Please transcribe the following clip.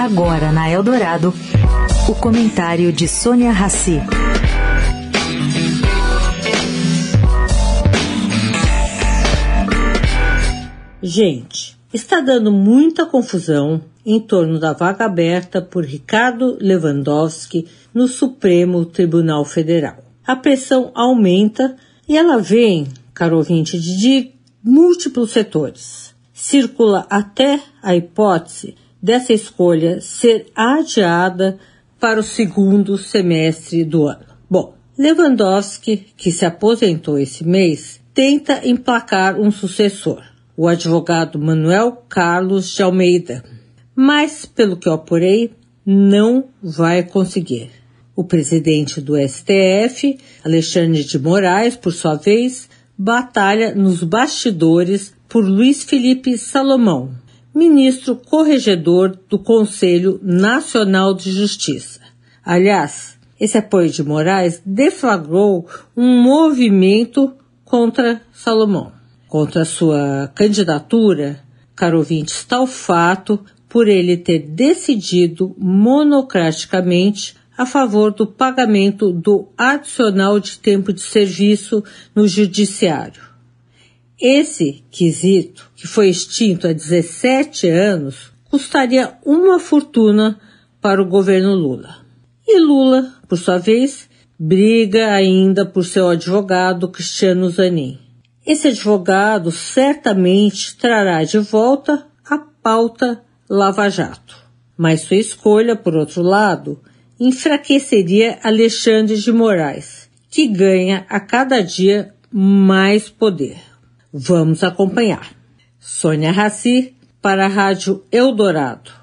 Agora na Eldorado, o comentário de Sônia Rassi. Gente, está dando muita confusão em torno da vaga aberta por Ricardo Lewandowski no Supremo Tribunal Federal. A pressão aumenta e ela vem, caro ouvinte, de múltiplos setores. Circula até a hipótese dessa escolha ser adiada para o segundo semestre do ano. Bom, Lewandowski, que se aposentou esse mês, tenta emplacar um sucessor, o advogado Manuel Carlos de Almeida, mas, pelo que eu apurei, não vai conseguir. O presidente do STF, Alexandre de Moraes, por sua vez, batalha nos bastidores por Luiz Felipe Salomão, ministro corregedor do Conselho Nacional de Justiça. Aliás, esse apoio de Moraes deflagrou um movimento contra Salomão, contra sua candidatura, caro ouvinte, está o fato por ele ter decidido monocraticamente a favor do pagamento do adicional de tempo de serviço no judiciário. Esse quesito, que foi extinto há 17 anos, custaria uma fortuna para o governo Lula. E Lula, por sua vez, briga ainda por seu advogado Cristiano Zanin. Esse advogado certamente trará de volta a pauta Lava Jato. Mas sua escolha, por outro lado, enfraqueceria Alexandre de Moraes, que ganha a cada dia mais poder. Vamos acompanhar. Sônia Raci para a Rádio Eldorado.